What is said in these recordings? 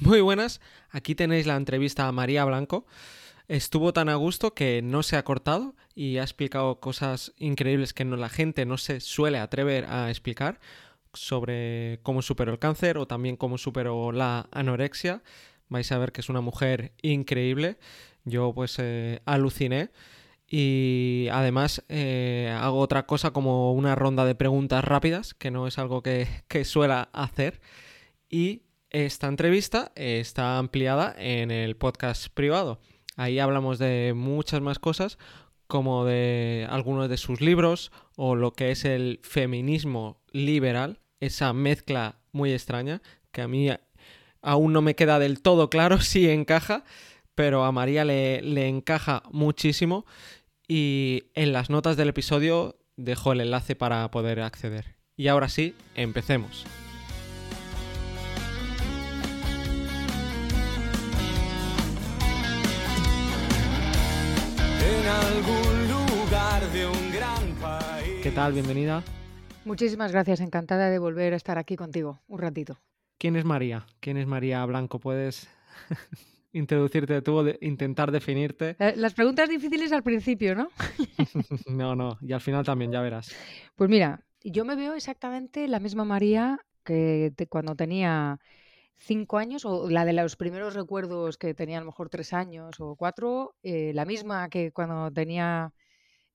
Muy buenas, aquí tenéis la entrevista a María Blanco. Estuvo tan a gusto que no se ha cortado y ha explicado cosas increíbles que no, la gente no se suele atrever a explicar sobre cómo superó el cáncer o también cómo superó la anorexia. Vais a ver que es una mujer increíble. Yo pues eh, aluciné. Y además eh, hago otra cosa como una ronda de preguntas rápidas, que no es algo que, que suela hacer. Y esta entrevista está ampliada en el podcast privado. Ahí hablamos de muchas más cosas, como de algunos de sus libros o lo que es el feminismo liberal, esa mezcla muy extraña que a mí aún no me queda del todo claro si encaja, pero a María le, le encaja muchísimo y en las notas del episodio dejo el enlace para poder acceder. Y ahora sí, empecemos. Algún lugar de un gran país. ¿Qué tal? Bienvenida. Muchísimas gracias, encantada de volver a estar aquí contigo un ratito. ¿Quién es María? ¿Quién es María Blanco? ¿Puedes introducirte tú, intentar definirte? Eh, las preguntas difíciles al principio, ¿no? no, no, y al final también, ya verás. Pues mira, yo me veo exactamente la misma María que cuando tenía cinco años, o la de los primeros recuerdos que tenía a lo mejor tres años o cuatro, eh, la misma que cuando tenía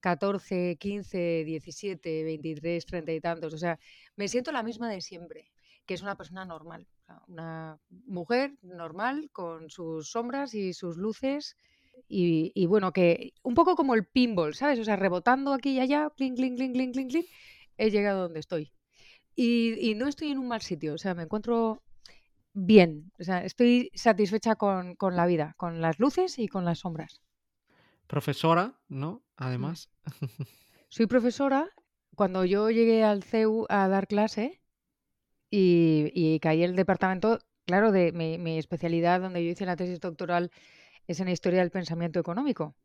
14, 15, 17, 23, 30 y tantos. O sea, me siento la misma de siempre, que es una persona normal, una mujer normal con sus sombras y sus luces. Y, bueno, que un poco como el pinball, ¿sabes? O sea, rebotando aquí y allá, clink, clink, clink, clink, clink, he llegado donde estoy. Y, y no estoy en un mal sitio, o sea, me encuentro bien. O sea, estoy satisfecha con, la vida, con las luces y con las sombras. Profesora, ¿no? Además. Soy profesora. Cuando yo llegué al CEU a dar clase y, y caí en el departamento, claro, de mi, especialidad donde yo hice la tesis doctoral es en historia del pensamiento económico.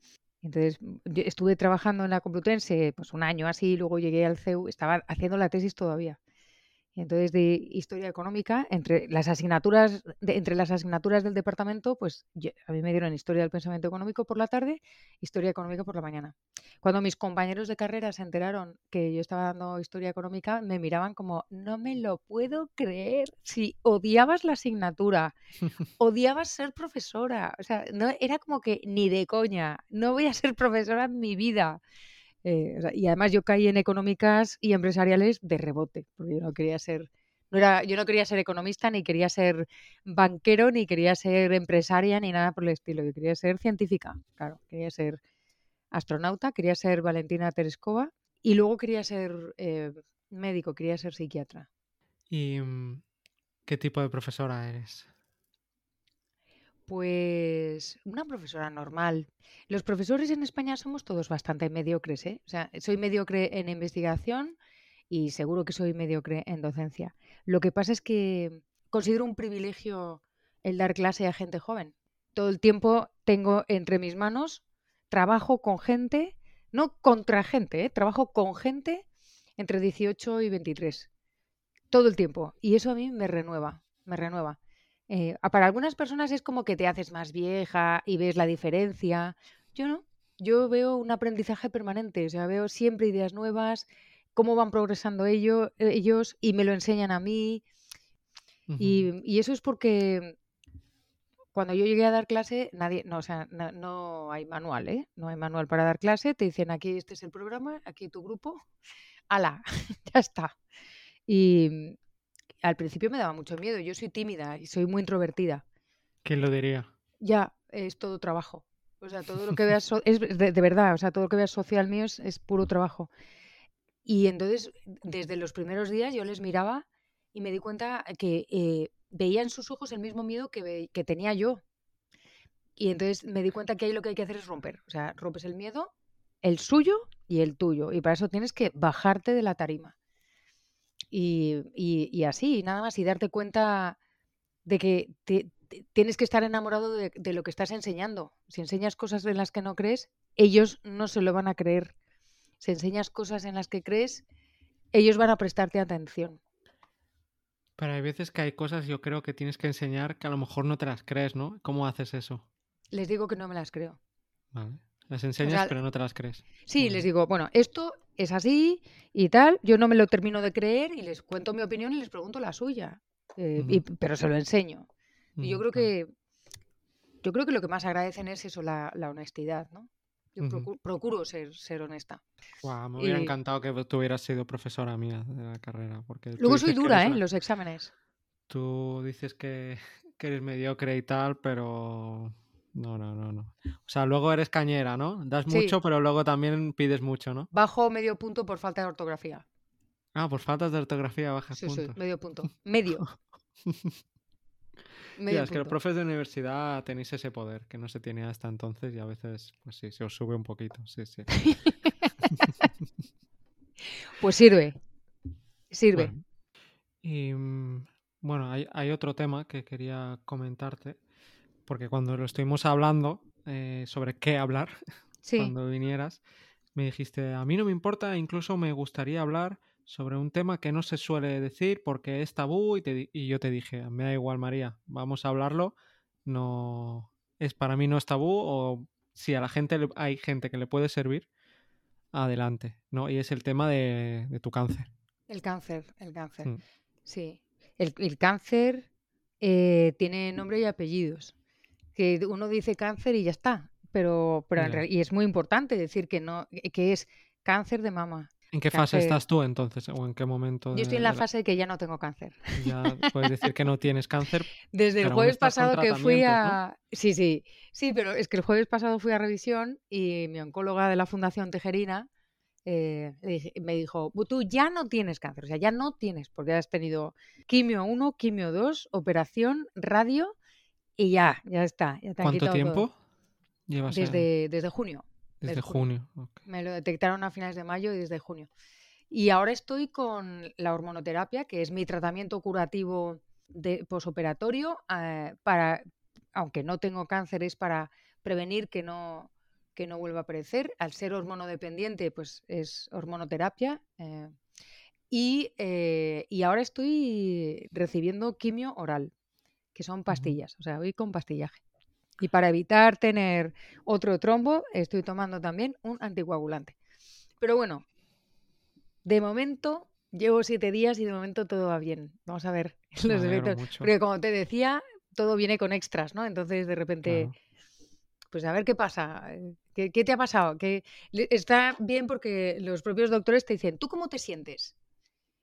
Entonces, estuve trabajando en la Complutense pues un año así, luego llegué al CEU, estaba haciendo la tesis todavía entonces de historia económica, entre las asignaturas, entre las asignaturas del departamento, pues a mí me dieron historia del pensamiento económico por la tarde, historia económica por la mañana. Cuando mis compañeros de carrera se enteraron que yo estaba dando historia económica, me miraban como, no me lo puedo creer, si odiabas la asignatura, odiabas ser profesora, o sea, no era como que ni de coña, no voy a ser profesora en mi vida. Eh, y además yo caí en económicas y empresariales de rebote, porque yo no quería ser, no era, yo no quería ser economista, ni quería ser banquero, ni quería ser empresaria, ni nada por el estilo. Yo quería ser científica, claro, quería ser astronauta, quería ser Valentina Tereskova y luego quería ser eh, médico, quería ser psiquiatra. ¿Y mm, qué tipo de profesora eres? Pues una profesora normal. Los profesores en España somos todos bastante mediocres, ¿eh? O sea, soy mediocre en investigación y seguro que soy mediocre en docencia. Lo que pasa es que considero un privilegio el dar clase a gente joven. Todo el tiempo tengo entre mis manos, trabajo con gente, no contra gente, ¿eh? trabajo con gente entre 18 y 23. Todo el tiempo. Y eso a mí me renueva, me renueva. Eh, para algunas personas es como que te haces más vieja y ves la diferencia. Yo no, yo veo un aprendizaje permanente, o sea, veo siempre ideas nuevas, cómo van progresando ellos, ellos y me lo enseñan a mí. y, eso es porque cuando yo llegué a dar clase, nadie, no, o sea, no, no, hay manual, ¿eh? No hay manual para dar clase, te dicen aquí este es el programa, aquí tu grupo, ala, ya está. Y, al principio me daba mucho miedo. Yo soy tímida y soy muy introvertida. ¿Quién lo diría? Ya, es todo trabajo. O sea, todo lo que veas es de, verdad, o sea, todo lo que veas social mío es, puro trabajo. Y entonces, desde los primeros días yo les miraba y me di cuenta que eh, veía en sus ojos el mismo miedo que, que tenía yo. Y entonces me di cuenta que ahí lo que hay que hacer es romper. O sea, rompes el miedo, el suyo y el tuyo. Y para eso tienes que bajarte de la tarima. Y, y, así, nada más, y darte cuenta de que tienes que estar enamorado de, lo que estás enseñando. Si enseñas cosas en las que no crees, ellos no se lo van a creer. Si enseñas cosas en las que crees, ellos van a prestarte atención. Pero hay veces que hay cosas yo creo que tienes que enseñar que a lo mejor no te las crees, ¿no? ¿Cómo haces eso? Les digo que no me las creo. Vale. Las enseñas pero no te las crees. Sí, les digo, bueno, esto es así y tal, yo no me lo termino de creer y les cuento mi opinión y les pregunto la suya, eh, pero se lo enseño. y yo creo que yo creo que lo que más agradecen es eso, la, honestidad, ¿no? Yo procuro, ser, ser honesta. me hubiera encantado que tú hubieras sido profesora mía de la carrera. Porque Luego soy dura, ¿eh? Los exámenes. Tú dices que, que eres mediocre y tal, pero no, no, no, no. O sea, luego eres cañera, ¿no? Das mucho, pero luego también pides mucho, ¿no? Bajo medio punto por falta de ortografía. Ah, por falta de ortografía bajas sí, punto. Sí, medio punto. Medio. medio es que los profes de universidad tenéis ese poder que no se tiene hasta entonces y a veces, pues sí, se os sube un poquito. Sí, sí. pues sirve. Sirve. Y mm, bueno, hay, hay otro tema que quería comentarte porque cuando lo estuvimos hablando eh, sobre qué hablar, cuando vinieras, me dijiste, a mí no me importa, incluso me gustaría hablar sobre un tema que no se suele decir porque es tabú y, y yo te dije, me da igual María, vamos a hablarlo, no es para mí no es tabú o si a la gente hay gente que le puede servir, adelante, ¿no? Y es el tema de, tu cáncer. El cáncer, el cáncer. Mm. Sí. El, cáncer eh, tiene nombre y apellidos que uno dice cáncer y ya está, pero, pero y es muy importante decir que no, que es cáncer de mama. ¿En qué fase estás tú entonces? ¿O en qué momento? Yo estoy en la, fase de que ya no tengo cáncer. Ya puedes decir que no tienes cáncer. Desde el jueves pasado que fui a. Sí, sí. Sí, pero es que el jueves pasado fui a revisión y mi oncóloga de la Fundación Tejerina eh, me dijo: Tú ya no tienes cáncer, o sea, ya no tienes, porque has tenido quimio 1, quimio 2, operación, radio y ya, ya está. ¿Cuánto tiempo llevas? Desde, desde junio. Desde, junio. Me lo detectaron a finales de mayo y desde junio. Y ahora estoy con la hormonoterapia, que es mi tratamiento curativo de posoperatorio eh, para, aunque no tengo cáncer, es para prevenir que no, que no vuelva a aparecer. Al ser hormonodependiente, pues es hormonoterapia. Eh, y, eh, y, ahora estoy recibiendo quimio oral que son pastillas, o sea, voy con pastillaje. Y para evitar tener otro trombo, estoy tomando también un anticoagulante. Pero bueno, de momento llevo siete días y de momento todo va bien. Vamos a ver los efectos. Porque como te decía, todo viene con extras, ¿no? Entonces de repente, pues a ver qué pasa. ¿Qué, ¿Qué, te ha pasado? Que está bien porque los propios doctores te dicen, ¿tú cómo te sientes?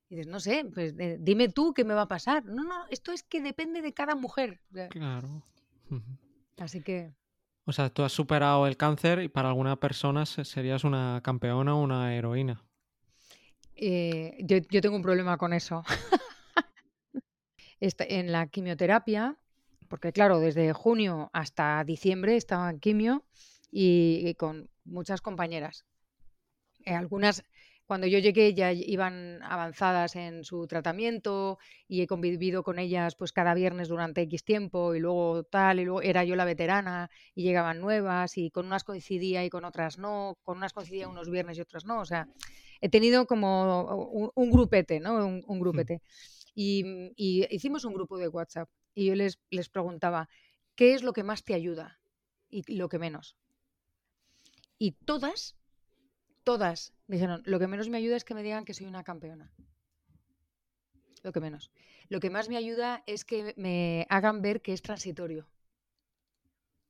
Y dices, no sé, pues eh, dime tú qué me va a pasar. No, no, esto es que depende de cada mujer. Claro. Así que. O sea, tú has superado el cáncer y para alguna persona serías una campeona o una heroína. Eh, yo, tengo un problema con eso. en la quimioterapia, porque claro, desde junio hasta diciembre estaba en quimio y, con muchas compañeras. Eh, algunas cuando yo llegué ya iban avanzadas en su tratamiento y he convivido con ellas pues cada viernes durante X tiempo y luego tal, y luego era yo la veterana y llegaban nuevas y con unas coincidía y con otras no, con unas coincidía unos viernes y otras no, o sea, he tenido como un, grupete, ¿no? Un, grupete. Y, hicimos un grupo de WhatsApp y yo les, les preguntaba, ¿qué es lo que más te ayuda y lo que menos? Y todas todas dijeron, lo que menos me ayuda es que me digan que soy una campeona. Lo que menos. Lo que más me ayuda es que me hagan ver que es transitorio.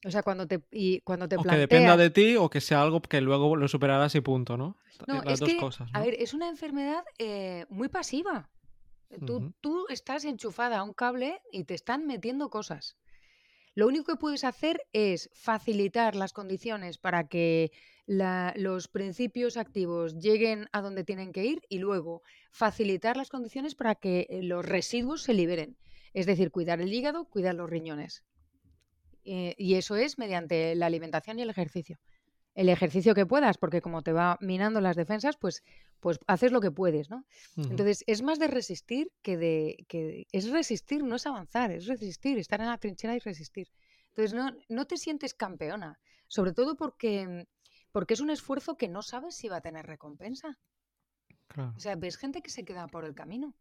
O sea, cuando te, y cuando te o que dependa de ti o que sea algo que luego lo superarás y punto, ¿no? No, es que, A ver, es una enfermedad eh, muy pasiva. Tú, tú estás enchufada a un cable y te están metiendo cosas. Lo único que puedes hacer es facilitar las condiciones para que los principios activos lleguen a donde tienen que ir y luego facilitar las condiciones para que eh, los residuos se liberen. Es decir, cuidar el hígado, cuidar los riñones. Eh, y eso es mediante la alimentación y el ejercicio. El ejercicio que puedas, porque como te va minando las defensas, pues, pues haces lo que puedes, ¿no? Entonces, es más de resistir que de... que es resistir, no es avanzar, es resistir, estar en la trinchera y resistir. Entonces, no, no te sientes campeona, sobre todo porque porque es un esfuerzo que no sabes si va a tener recompensa. O sea, ves gente que se queda por el camino.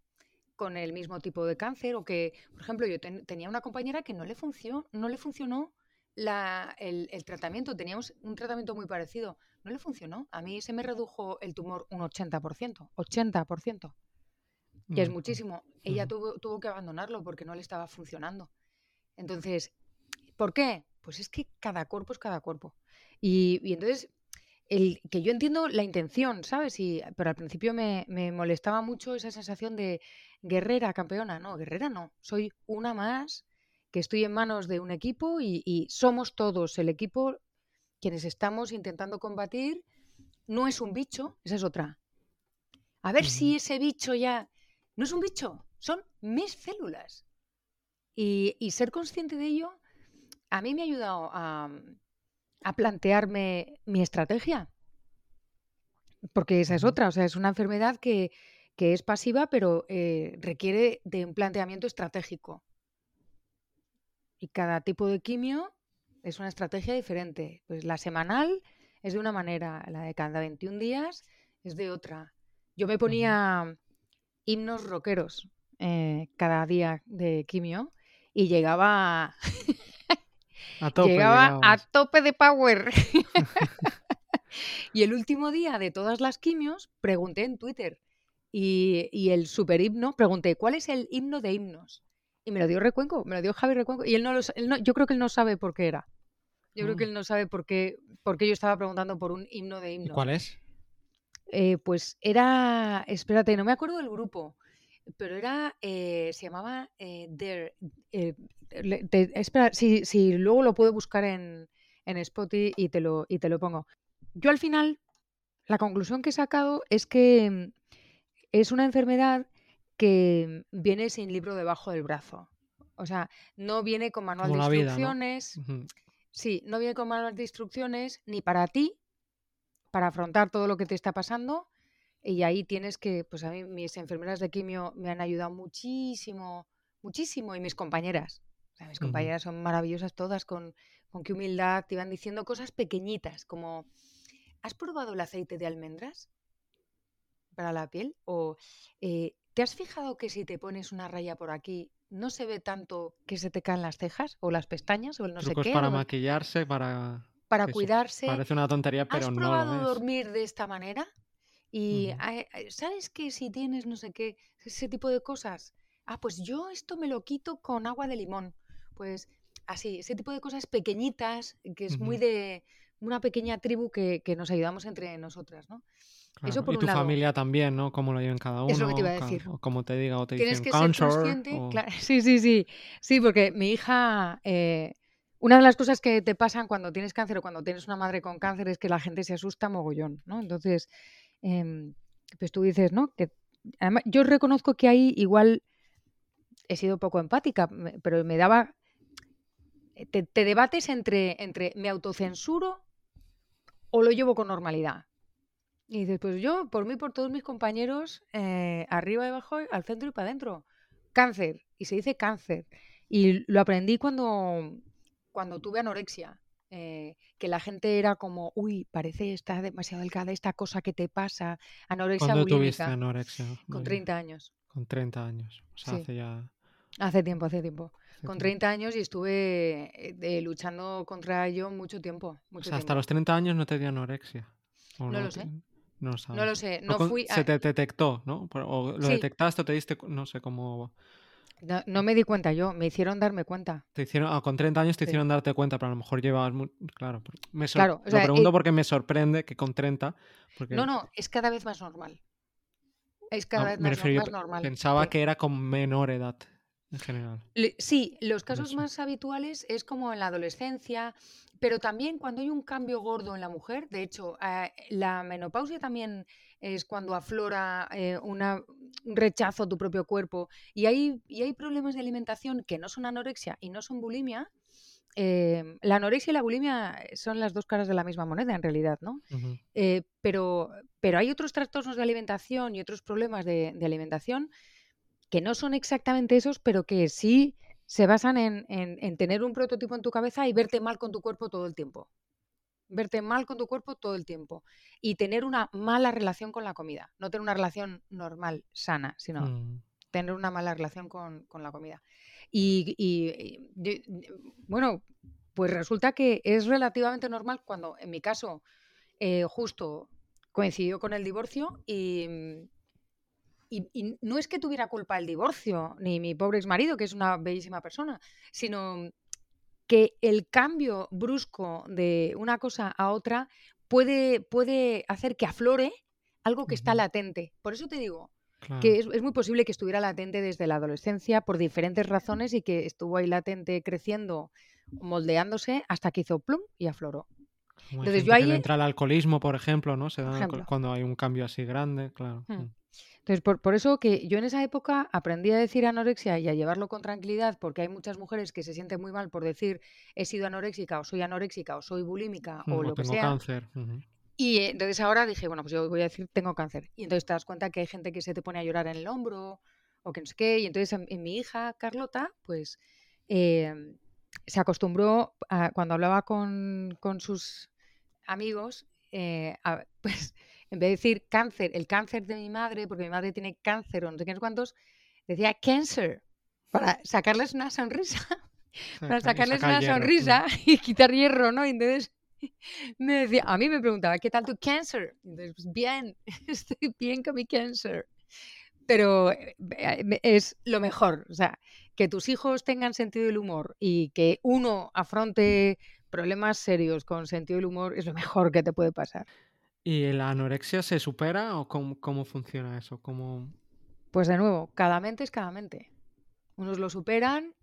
con el mismo tipo de cáncer o que, por ejemplo, yo tenía una compañera que no le, funcionó, no le funcionó el, el, tratamiento, teníamos un tratamiento muy parecido, no le funcionó. A mí se me redujo el tumor un 80%, 80%, que es mm, muchísimo. Ella tuvo, tuvo que abandonarlo porque no le estaba funcionando. Entonces, ¿por qué? Pues es que cada cuerpo es cada cuerpo. Y, y entonces el, que yo entiendo la intención, ¿sabes? Y, pero al principio me, molestaba mucho esa sensación de guerrera, campeona. No, guerrera no. Soy una más que estoy en manos de un equipo y, somos todos el equipo quienes estamos intentando combatir. No es un bicho, esa es otra. A ver si ese bicho ya... No es un bicho, son mis células. Y, y ser consciente de ello a mí me ha ayudado a, a plantearme mi estrategia. Porque esa es otra, o sea, es una enfermedad que, es pasiva, pero eh, requiere de un planteamiento estratégico. Y cada tipo de quimio es una estrategia diferente. Pues la semanal es de una manera, la de cada 21 días es de otra. Yo me ponía himnos rockeros eh, cada día de quimio y llegaba Llegaba a tope de power. y el último día de todas las quimios pregunté en Twitter y, el super himno, pregunté, ¿cuál es el himno de himnos? Y me lo dio Recuenco, me lo dio Javi Recuenco. Y él no, lo, yo creo que él no sabe por qué era. Yo creo que mm. él no sabe por qué, por yo estaba preguntando por un himno de himnos. ¿Cuál es? Eh, pues era, espérate, no me acuerdo del grupo, pero era, eh, se llamaba eh, eh espera, si, luego lo puedo buscar en, en Spotify y te, lo, y te lo pongo. Yo al final, la conclusión que he sacado es que mm, es una enfermedad que viene sin libro debajo del brazo. O sea, no viene con manual de instrucciones. Sí, no viene con manual de instrucciones ni para ti, para afrontar todo lo que te está pasando. Y ahí tienes que, pues a mí mis enfermeras de quimio me han ayudado muchísimo, muchísimo, y mis compañeras mis compañeras son maravillosas todas, con, con qué humildad te iban diciendo cosas pequeñitas, como, ¿has probado el aceite de almendras para la piel? O, eh, ¿te has fijado que si te pones una raya por aquí, no se ve tanto que se te caen las cejas o las pestañas o el no sé qué? para maquillarse, para... Para cuidarse. Parece una tontería, pero no. ¿Has probado dormir de esta manera? Y sabes que si tienes no sé qué, ese tipo de cosas, ah, pues yo esto me lo quito con agua de limón pues así, ese tipo de cosas pequeñitas, que es muy de una pequeña tribu que, nos ayudamos entre nosotras, ¿no? Eso por y tu familia también, ¿no? Cómo lo llevan cada uno. Es lo que te iba a decir. O como te diga, o te Tienes que ser consciente. Sí, sí, sí. Sí, porque mi hija. Eh, una de las cosas que te pasan cuando tienes cáncer o cuando tienes una madre con cáncer es que la gente se asusta mogollón, ¿no? Entonces, em, pues tú dices, ¿no? Que además, yo reconozco que ahí igual he sido poco empática, pero me daba eh, te, debates entre, entre me autocensuro o lo llevo con normalidad. Y dices, pues yo, por mí, por todos mis compañeros, eh, arriba y abajo, al centro y para adentro. Cáncer, y se dice cáncer. Y lo aprendí cuando, cuando tuve anorexia. Eh, que la gente era como, uy, parece está demasiado delgada esta cosa que te pasa, anorexia ¿Cuándo tuviste anorexia? Con 30 años. Con 30 años, o sea, hace ya... Hace tiempo, hace tiempo con 30 años y estuve eh, luchando contra ello mucho tiempo. o sea, hasta los 30 años no te dio anorexia. No, lo sé. No, lo sé. No fui Se te detectó, ¿no? O lo detectaste o te diste, no sé cómo... No, me di cuenta yo, me hicieron darme cuenta. Te hicieron, ah, con 30 años te hicieron darte cuenta, pero a lo mejor llevabas... Claro, me lo pregunto porque me sorprende que con 30... Porque... No, no, es cada vez más normal. Es cada vez más, normal. Pensaba que era con menor edad general. sí, los casos más habituales es como en la adolescencia, pero también cuando hay un cambio gordo en la mujer. De hecho, eh, la menopausia también es cuando aflora eh, un rechazo a tu propio cuerpo y hay, y hay problemas de alimentación que no son anorexia y no son bulimia. Em, la anorexia y la bulimia son las dos caras de la misma moneda en realidad, ¿no? Eh, pero, pero hay otros trastornos de alimentación y otros problemas de alimentación que no son exactamente esos, pero que sí se basan en, tener un prototipo en tu cabeza y verte mal con tu cuerpo todo el tiempo. Verte mal con tu cuerpo todo el tiempo. Y tener una mala relación con la comida. No tener una relación normal, sana, sino... Mm. tener una mala relación con, la comida. Y, bueno, pues resulta que es relativamente normal cuando, en mi caso, eh, justo coincidió con el divorcio y, y, no es que tuviera culpa el divorcio, ni mi pobre ex marido, que es una bellísima persona, sino que el cambio brusco de una cosa a otra puede, puede hacer que aflore algo que está latente. Por eso te digo que es, muy posible que estuviera latente desde la adolescencia por diferentes razones y que estuvo ahí latente creciendo, moldeándose hasta que hizo plum y afloró. Entonces yo ahí... entra el alcoholismo, por ejemplo, ¿no? Se da cuando hay un cambio así grande, claro. Hmm. Mm. Entonces, por, eso que yo en esa época aprendí a decir anorexia y a llevarlo con tranquilidad, porque hay muchas mujeres que se sienten muy mal por decir he sido anoréxica o soy anoréxica o soy bulímica o, lo que sea. cáncer. Y entonces ahora dije, bueno, pues yo voy a decir tengo cáncer. Y entonces te das cuenta que hay gente que se te pone a llorar en el hombro o que no sé qué. Y entonces en, mi hija Carlota, pues em, se acostumbró a, cuando hablaba con, con sus amigos, eh, pues en vez de decir cáncer, el cáncer de mi madre, porque mi madre tiene cáncer o no sé qué cuántos, decía cancer, para sacarles una sonrisa, para sacarles una sonrisa y quitar hierro, ¿no? entonces me decía, a mí me preguntaba, ¿qué tal tu cáncer? Entonces, pues bien, estoy bien con mi cáncer. Pero eh, es lo mejor, o sea, que tus hijos tengan sentido del humor y que uno afronte problemas serios con sentido del humor es lo mejor que te puede pasar. ¿Y la anorexia se supera o cómo, funciona eso? Pues de nuevo, cada mente es cada mente. Unos lo superan,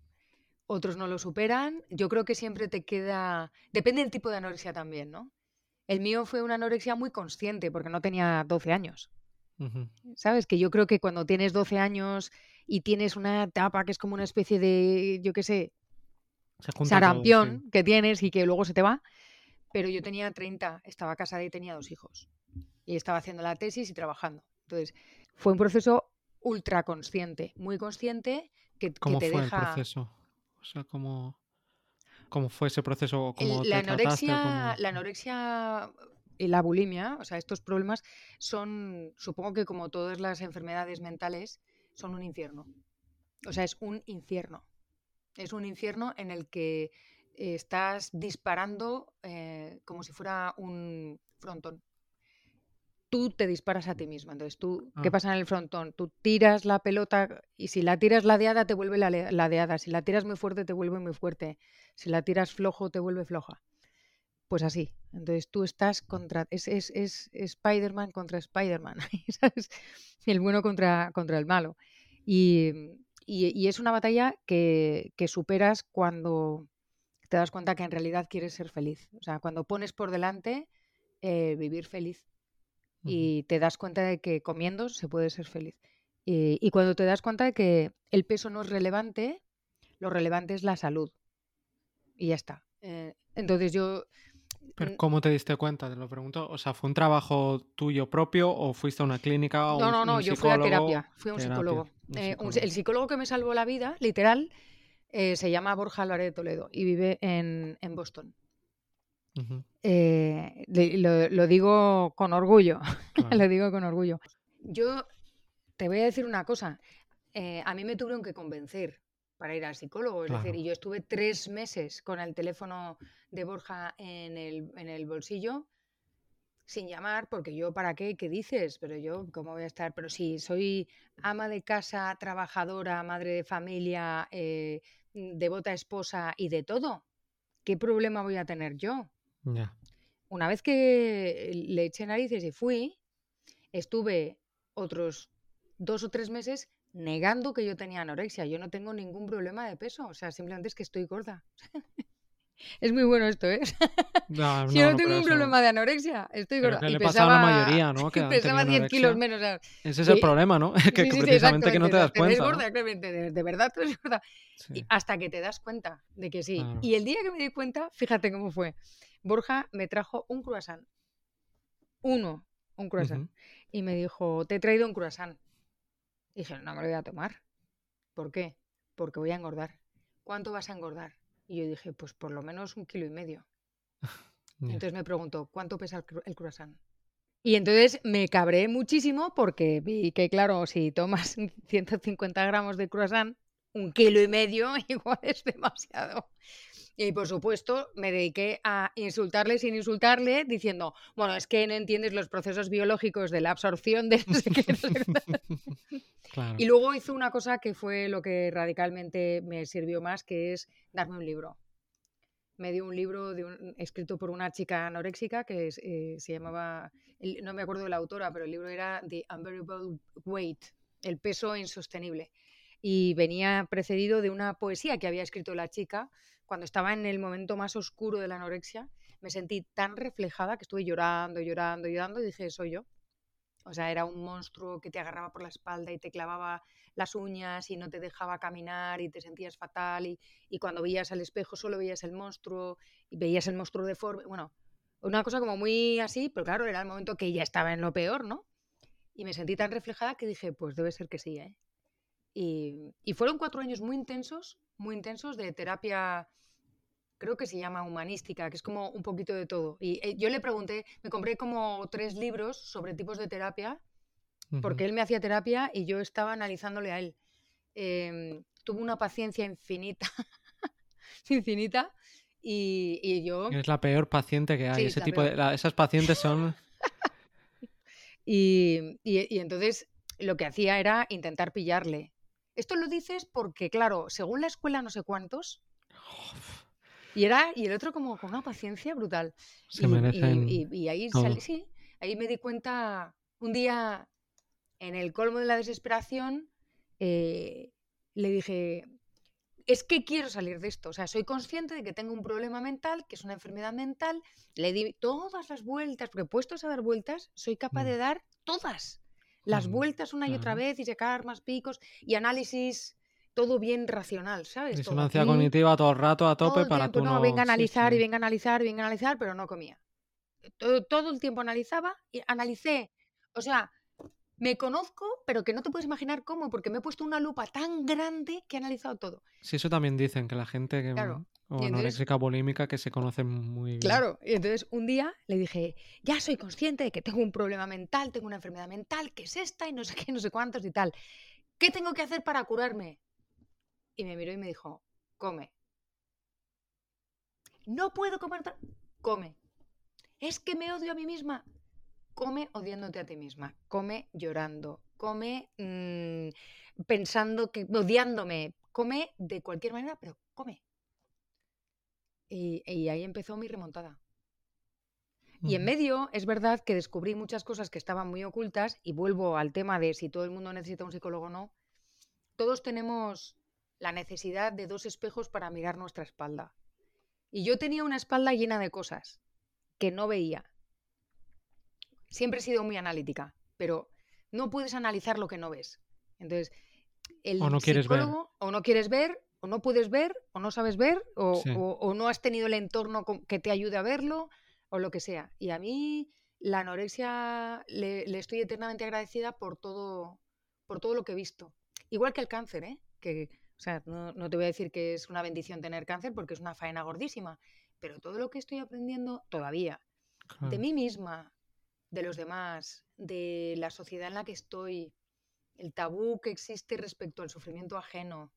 otros no lo superan. Yo creo que siempre te queda... Depende del tipo de anorexia también, ¿no? El mío fue una anorexia muy consciente porque no tenía 12 años. ¿Sabes? Que yo creo que cuando tienes 12 años y tienes una etapa que es como una especie de, yo qué sé, sarampión que tienes y que luego se te va, pero yo tenía 30, estaba casada y tenía dos hijos. Y estaba haciendo la tesis y trabajando. Entonces, fue un proceso ultra consciente, muy consciente, que, ¿Cómo te fue el proceso? O sea, ¿cómo, cómo fue ese proceso? ¿Cómo la, anorexia, la anorexia y la bulimia, o sea, estos problemas son, supongo que como todas las enfermedades mentales, son un infierno. O sea, es un infierno. Es un infierno en el que estás disparando eh, como si fuera un frontón. Tú te disparas a ti misma. Entonces, tú, ¿qué ah. pasa en el frontón? Tú tiras la pelota y si la tiras ladeada, te vuelve ladeada. Si la tiras muy fuerte, te vuelve muy fuerte. Si la tiras flojo, te vuelve floja. Pues así. Entonces tú estás contra. Es, es, es, Spider-Man contra Spider-Man. El bueno contra, contra el malo. Y, y, es una batalla que, que superas cuando te das cuenta que en realidad quieres ser feliz. O sea, cuando pones por delante eh, vivir feliz y te das cuenta de que comiendo se puede ser feliz. Y, cuando te das cuenta de que el peso no es relevante, lo relevante es la salud. Y ya está. Eh, entonces yo... ¿Pero ¿Cómo te diste cuenta? Te lo pregunto. O sea, ¿fue un trabajo tuyo propio o fuiste a una clínica o No, no, no, yo fui a terapia, fui a un psicólogo. Eh, el psicólogo que me salvó la vida, literal, eh, se llama Borja Álvarez de Toledo y vive en, Boston. Eh, lo, digo con orgullo, lo digo con orgullo. Yo te voy a decir una cosa, eh, a mí me tuvieron que convencer para ir al psicólogo, es decir, y yo estuve tres meses con el teléfono de Borja en el, en el bolsillo sin llamar, porque yo, ¿para qué? ¿Qué dices? Pero yo, ¿cómo voy a estar? Pero si soy ama de casa, trabajadora, madre de familia, eh, devota esposa y de todo, ¿qué problema voy a tener yo? Una vez que le eché narices y fui, estuve otros dos o tres meses negando que yo tenía anorexia. Yo no tengo ningún problema de peso, o sea, simplemente es que estoy gorda. Es muy bueno esto, ¿eh? No, yo no, tengo un problema de anorexia, estoy gorda. Que le pasa a la mayoría, ¿no? Que pesaba 10 kilos menos. Ese es el problema, ¿no? que precisamente que no te das cuenta. gorda, de, verdad tú eres gorda. Y hasta que te das cuenta de que sí. Y el día que me di cuenta, fíjate cómo fue. Borja me trajo un croissant. Uno, un croissant. Y me dijo, te he traído un croissant. Y dije, no me lo voy a tomar. ¿Por qué? Porque voy a engordar. ¿Cuánto vas a engordar? Y yo dije, pues por lo menos un kilo y medio. Entonces me preguntó, ¿cuánto pesa el, croissant? Y entonces me cabré muchísimo porque vi que, claro, si tomas 150 gramos de croissant, un kilo y medio igual es demasiado. Y por supuesto me dediqué a insultarle sin insultarle, diciendo, bueno, es que no entiendes los procesos biológicos de la absorción de no sé qué. Y luego hizo una cosa que fue lo que radicalmente me sirvió más, que es darme un libro. Me dio un libro de un, escrito por una chica anoréxica que eh, se llamaba, no me acuerdo de la autora, pero el libro era The Unbearable Weight, el peso insostenible. Y venía precedido de una poesía que había escrito la chica cuando estaba en el momento más oscuro de la anorexia, me sentí tan reflejada que estuve llorando, llorando, llorando y dije, soy yo. O sea, era un monstruo que te agarraba por la espalda y te clavaba las uñas y no te dejaba caminar y te sentías fatal y, y cuando veías al espejo solo veías el monstruo y veías el monstruo deforme. Bueno, una cosa como muy así, pero claro, era el momento que ya estaba en lo peor, ¿no? Y me sentí tan reflejada que dije, pues debe ser que sí, ¿eh? Y, y fueron cuatro años muy intensos, muy intensos de terapia creo que se llama humanística, que es como un poquito de todo. Y eh, yo le pregunté, me compré como tres libros sobre tipos de terapia, porque él me hacía terapia y yo estaba analizándole a él. Em, tuvo una paciencia infinita, infinita, y, yo... Es la peor paciente que hay. Ese tipo de, esas pacientes son... y, y, entonces lo que hacía era intentar pillarle. Esto lo dices porque, claro, según la escuela no sé cuántos, y era, y el otro como con una paciencia brutal. Se y, merecen y, ahí sí, ahí me di cuenta un día en el colmo de la desesperación, eh, le dije, es que quiero salir de esto. O sea, soy consciente de que tengo un problema mental, que es una enfermedad mental. Le di todas las vueltas, porque puestos a dar vueltas, soy capaz de mm. dar todas las vueltas una y otra vez y sacar más picos y análisis todo bien racional, ¿sabes? Disonancia cognitiva todo el rato a tope para tú no... venga a analizar y venga a analizar y venga a analizar, pero no comía. Todo, todo el tiempo analizaba y analicé. O sea, me conozco, pero que no te puedes imaginar cómo, porque me he puesto una lupa tan grande que he analizado todo. Sí, eso también dicen, que la gente que, claro. o anoréxica bulímica que se conoce muy bien. Claro, y entonces un día le dije, ya soy consciente de que tengo un problema mental, tengo una enfermedad mental, que es esta y no sé qué, no sé cuántos y tal. ¿Qué tengo que hacer para curarme? Y me miró y me dijo, come. No puedo comer, come. Es que me odio a mí misma. Come odiándote a ti misma, come llorando, come mm, pensando que odiándome, come de cualquier manera, pero come. Y, ahí empezó mi remontada. Y en medio, es verdad que descubrí muchas cosas que estaban muy ocultas, y vuelvo al tema de si todo el mundo necesita un psicólogo o no. Todos tenemos la necesidad de dos espejos para mirar nuestra espalda. Y yo tenía una espalda llena de cosas que no veía. Siempre he sido muy analítica, pero no puedes analizar lo que no ves. Entonces, el o no quieres ver. o no quieres ver, o no puedes ver, o no sabes ver, o, no has tenido el entorno que te ayude a verlo, o lo que sea. Y a mí la anorexia le, le, estoy eternamente agradecida por todo, por todo lo que he visto. Igual que el cáncer, ¿eh? que o sea, no, te voy a decir que es una bendición tener cáncer porque es una faena gordísima, pero todo lo que estoy aprendiendo todavía, de mí misma, de los demás, de la sociedad en la que estoy, el tabú que existe respecto al sufrimiento ajeno,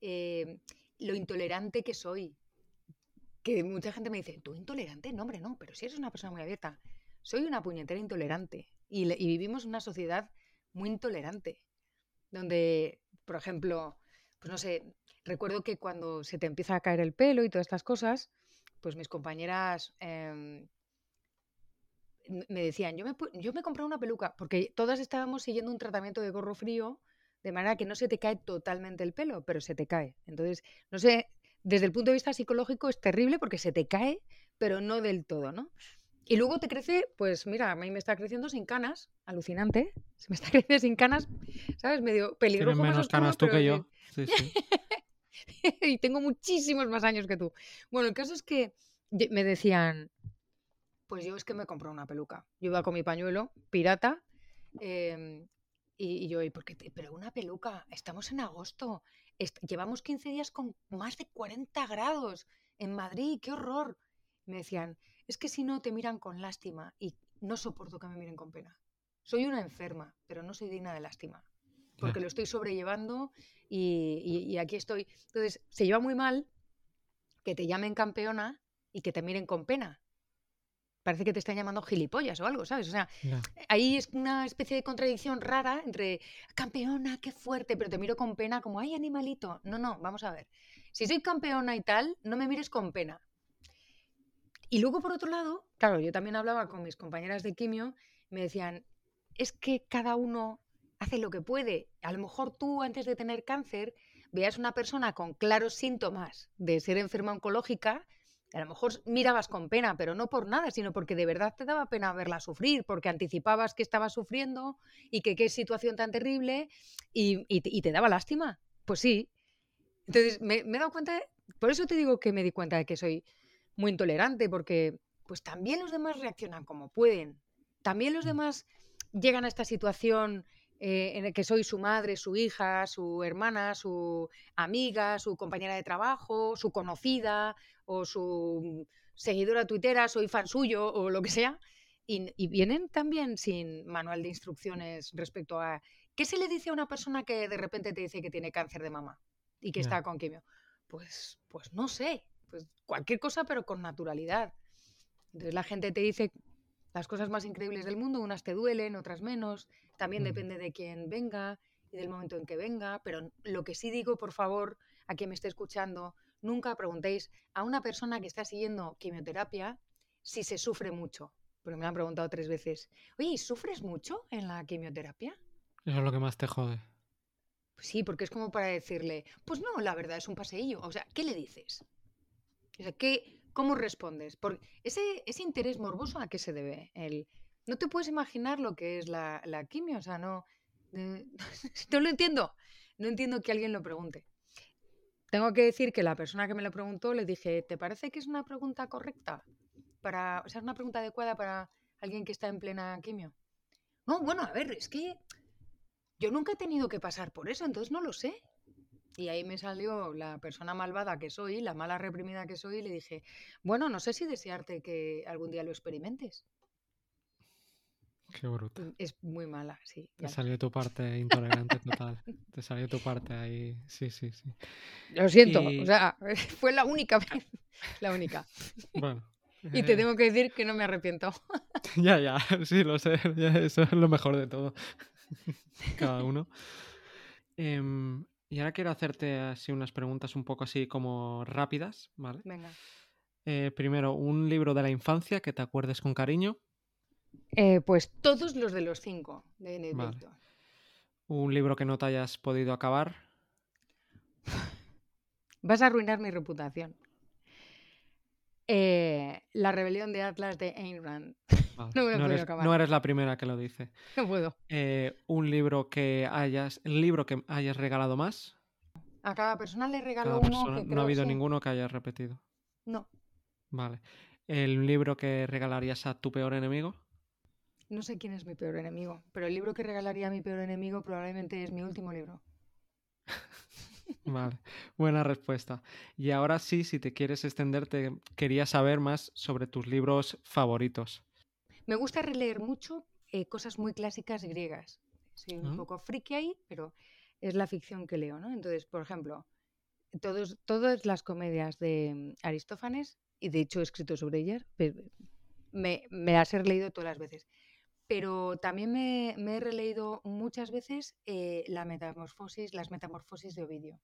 eh, lo intolerante que soy. Que mucha gente me dice, ¿tú intolerante? No, hombre, no, pero si eres una persona muy abierta. Soy una puñetera intolerante y, y vivimos una sociedad muy intolerante, donde, por ejemplo, pues no sé, recuerdo que cuando se te empieza a caer el pelo y todas estas cosas, pues mis compañeras em, me decían, yo me, yo me compré una peluca, porque todas estábamos siguiendo un tratamiento de gorro frío, de manera que no se te cae totalmente el pelo, pero se te cae. Entonces, no sé, desde el punto de vista psicológico es terrible porque se te cae, pero no del todo, ¿no? Y luego te crece, pues mira, a mí me está creciendo sin canas, alucinante. Se me está creciendo sin canas, ¿sabes? Medio peligroso. Tienes menos canas tú que yo. Y tengo muchísimos más años que tú. Bueno, el caso es que me decían, pues yo es que me compré una peluca. Yo iba con mi pañuelo, pirata, em, y, yo, ¿y por qué? Pero una peluca, estamos en agosto, llevamos 15 días con más de 40 grados en Madrid, qué horror. Me decían, es que si no te miran con lástima y, no soporto que me miren con pena. Soy una enferma, pero no soy digna de lástima. Porque lo estoy sobrellevando y, y aquí estoy. Entonces, se lleva muy mal que te llamen campeona y que te miren con pena parece que te están llamando gilipollas o algo, ¿sabes? O sea, ahí es una especie de contradicción rara entre campeona, qué fuerte, pero te miro con pena como, ay, animalito. No, no, vamos a ver. Si soy campeona y tal, no me mires con pena. Y luego, por otro lado, claro, yo también hablaba con mis compañeras de quimio, me decían, es que cada uno hace lo que puede. A lo mejor tú, antes de tener cáncer, veas una persona con claros síntomas de ser enferma oncológica, a lo mejor mirabas con pena, pero no por nada, sino porque de verdad te daba pena verla sufrir, porque anticipabas que estaba sufriendo y que qué situación tan terrible y, te daba lástima. Pues sí. Entonces me, he dado cuenta, por eso te digo que me di cuenta de que soy muy intolerante, porque pues también los demás reaccionan como pueden. También los mm. demás llegan a esta situación eh, en el que soy su madre, su hija, su hermana, su amiga, su compañera de trabajo, su conocida o su seguidora tuitera, soy fan suyo o lo que sea. Y, vienen también sin manual de instrucciones respecto a qué se le dice a una persona que de repente te dice que tiene cáncer de mama y que está con quimio. Pues, pues no sé, pues cualquier cosa pero con naturalidad. Entonces la gente te dice las cosas más increíbles del mundo, unas te duelen, otras menos, también mm. depende de quién venga y del momento en que venga, pero lo que sí digo, por favor, a quien me esté escuchando, nunca preguntéis a una persona que está siguiendo quimioterapia si se sufre mucho, porque me lo han preguntado tres veces. Oye, ¿sufres mucho en la quimioterapia? Eso es lo que más te jode. Pues sí, porque es como para decirle, pues no, la verdad es un paseillo. O sea, ¿qué le dices? O sea, ¿qué, ¿Cómo respondes? Porque ese, ese interés morboso a qué se debe. El, no te puedes imaginar lo que es la, quimio, o sea, no, no lo entiendo. No entiendo que alguien lo pregunte. Tengo que decir que la persona que me lo preguntó le dije, ¿te parece que es una pregunta correcta? Para, o sea, es una pregunta adecuada para alguien que está en plena quimio. No, bueno, a ver, es que yo nunca he tenido que pasar por eso, entonces no lo sé. Y ahí me salió la persona malvada que soy, la mala reprimida que soy, y le dije, bueno, no sé si desearte que algún día lo experimentes. Qué bruto. Mm, es muy mala, sí. Te salió tu parte intolerante total. Te salió tu parte ahí. Sí, sí, sí. Lo siento, o sea, fue la única vez. La única. Bueno. Y te eh. tengo que decir que no me arrepiento. Ya, ya, sí, lo sé. eso es lo mejor de todo. Cada uno. Em, y ahora quiero hacerte así unas preguntas un poco así como rápidas, ¿vale? Venga. Eh, primero, un libro de la infancia que te acuerdes con cariño. Eh, pues todos los de los cinco de Un libro que no te hayas podido acabar. Vas a arruinar mi reputación. Eh, la rebelión de Atlas de Ayn Rand. no, eres, no, eres, la primera que lo dice. No puedo. Eh, un libro que hayas. El libro que hayas regalado más. A cada persona le regalo uno. no ha habido ninguno que hayas repetido. No. Vale. ¿El libro que regalarías a tu peor enemigo? No sé quién es mi peor enemigo, pero el libro que regalaría a mi peor enemigo probablemente es mi último libro. Vale, buena respuesta. Y ahora sí, si te quieres extenderte, quería saber más sobre tus libros favoritos. Me gusta releer mucho eh, cosas muy clásicas griegas. Soy un poco friki ahí, pero es la ficción que leo, ¿no? Entonces, por ejemplo, todos, todas las comedias de Aristófanes, y de hecho he escrito sobre ellas, me, me las he releído todas las veces. Pero también me, he releído muchas veces eh, la metamorfosis, las metamorfosis de Ovidio.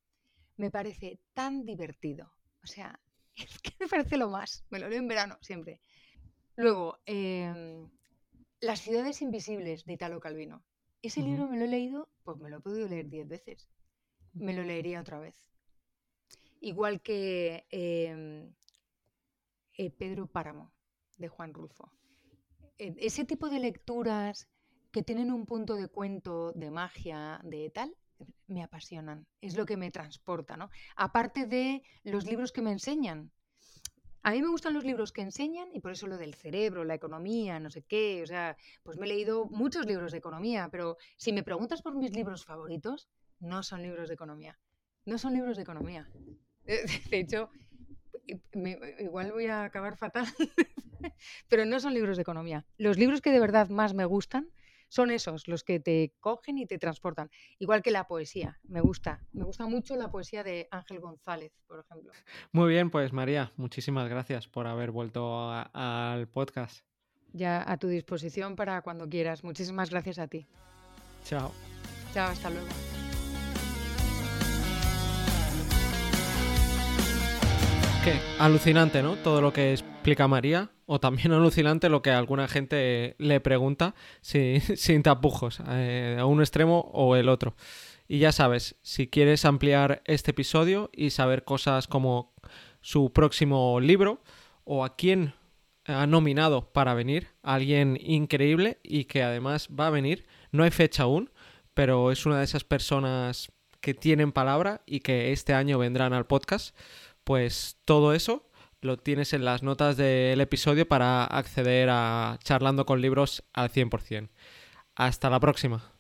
Me parece tan divertido. O sea, es que me parece lo más. Me lo leo en verano siempre. Luego, em, Las ciudades invisibles de Italo Calvino. Ese libro me lo he leído, pues me lo he podido leer diez veces. Me lo leería otra vez. Igual que em, eh, Pedro Páramo, de Juan Rulfo. E, ese tipo de lecturas que tienen un punto de cuento, de magia, de tal, me apasionan. Es lo que me transporta, ¿no? Aparte de los libros que me enseñan, a mí me gustan los libros que enseñan y por eso lo del cerebro, la economía, no sé qué. O sea, pues me he leído muchos libros de economía, pero si me preguntas por mis libros favoritos, no son libros de economía. No son libros de economía. De hecho, igual voy a acabar fatal, pero no son libros de economía. Los libros que de verdad más me gustan son esos, los que te cogen y te transportan. Igual que la poesía, me gusta. Me gusta mucho la poesía de Ángel González, por ejemplo. Muy bien, pues María, muchísimas gracias por haber vuelto al podcast. Ya a tu disposición para cuando quieras. Muchísimas gracias a ti. Chao. Chao, hasta luego. Alucinante, ¿no? Todo lo que explica María o también alucinante lo que alguna gente le pregunta sin, tapujos, eh, a un extremo o el otro. Y ya sabes, si quieres ampliar este episodio y saber cosas como su próximo libro o a quién ha nominado para venir, alguien increíble y que además va a venir, no hay fecha aún, pero es una de esas personas que tienen palabra y que este año vendrán al podcast, pues todo eso lo tienes en las notas del episodio para acceder a charlando con libros al 100%. Hasta la próxima.